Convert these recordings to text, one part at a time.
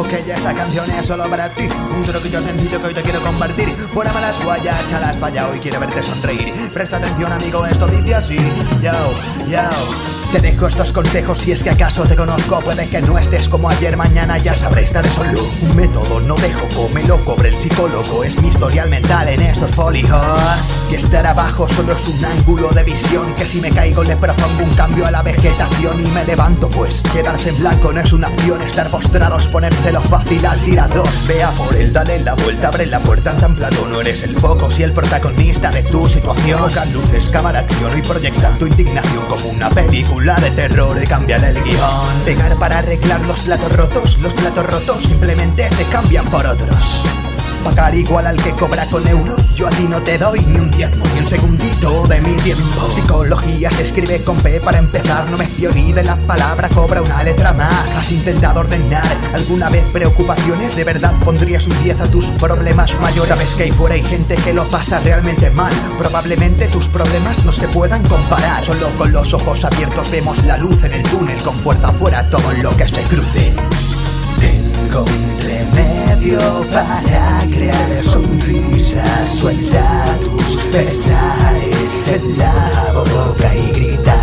que ya esta canción es solo para ti. Un troquillo sencillo que hoy te quiero compartir guayas, chalas para Hoy quiero verte sonreír. Presta atención amigo, esto dice así. Yo, yo te dejo estos consejos si es que acaso te conozco. Puede que no estés como ayer, mañana ya sabréis estar solo Un método no dejo que me lo cobre el psicólogo. Es mi historial mental en estos folios. Que estar abajo solo es un ángulo de visión. Que si me caigo le propongo un cambio a la vegetación. Y me levanto pues quedarse en blanco no es una opción Estar postrados, ponérselo fácil al tirador. Vea por él, dale la vuelta, abre la puerta tan plato No eres el foco si el protagonista de tu situación. Tocan luces, cámara, acción y proyectan tu indignación como una película la de terror. Y cambiar el guion. Pegar para arreglar los platos rotos Los platos rotos simplemente se cambian por otros. Pagar igual al que cobra con euro Yo a ti no te doy ni un diezmo ni un segundito de mi tiempo. Psicología se escribe con P para empezar No me fío ni de la palabra, cobra una letra Has intentado ordenar alguna vez preocupaciones ¿De verdad pondrías un 10 a tus problemas mayores? Sabes que ahí fuera hay gente que lo pasa realmente mal Probablemente tus problemas no se puedan comparar. Solo con los ojos abiertos vemos la luz en el túnel. Con fuerza afuera todo lo que se cruce. Tengo un remedio para crear sonrisas. Suelta tus pesares en la boca y grita.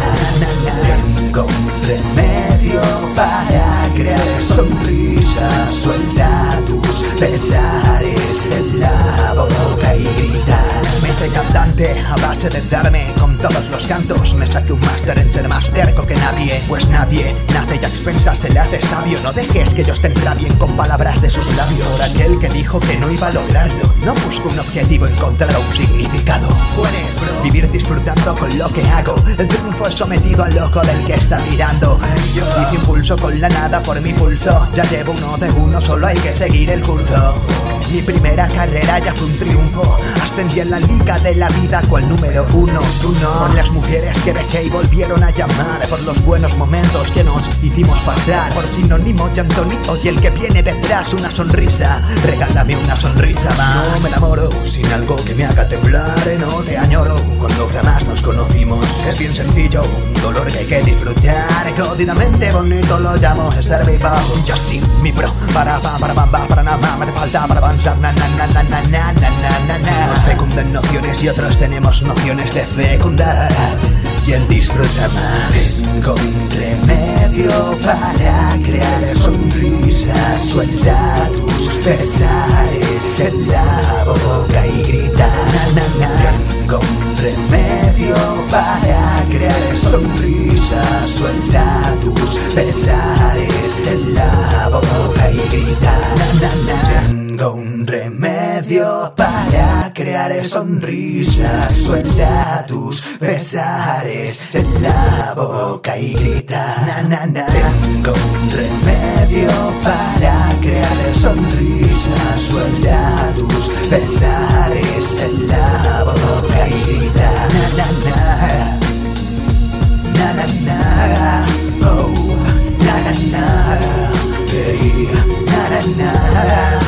Tengo un remedio para a base de darme con todos los cantos. Me saqué un máster en ser más terco que nadie. Pues nadie nace ya expensas se le hace sabio. No dejes que ellos te bien con palabras de sus labios. Por aquel que dijo que no iba a lograrlo No busco un objetivo, encontrar un significado lo que hago. El triunfo es sometido al loco del que está mirando. Hice impulso con la nada por mi pulso Ya llevo uno de uno, solo hay que seguir el curso. Mi primera carrera ya fue un triunfo. Ascendí en la liga de la vida cual número uno. Tú Por las mujeres que dejé y volvieron a llamar Por los buenos momentos que nos hicimos pasar. Por sinónimo de Anthony Oye el que viene detrás una sonrisa. Regálame una sonrisa más. No me enamoro sin algo que me haga temblar. No te conocimos es bien sencillo, un dolor que hay que disfrutar. Jodidamente bonito lo llamo estar vivo. Yo sí, mi pro, para pa, para bamba, para nada, me falta para avanzar. Na, na, na, na, na, na, na, na, Nos fecundan nociones y otros tenemos nociones de fecundar. ¿Quién disfruta más? Tengo un remedio para crear sonrisas. Suelta tus pesares en la boca y grita. Na, na, na. Tengo un remedio para crear sonrisas Suelta tus pesares en la boca y grita na, na. Tengo un remedio para crear sonrisas Suelta tus pesares en la boca y grita. Tengo un remedio para nada.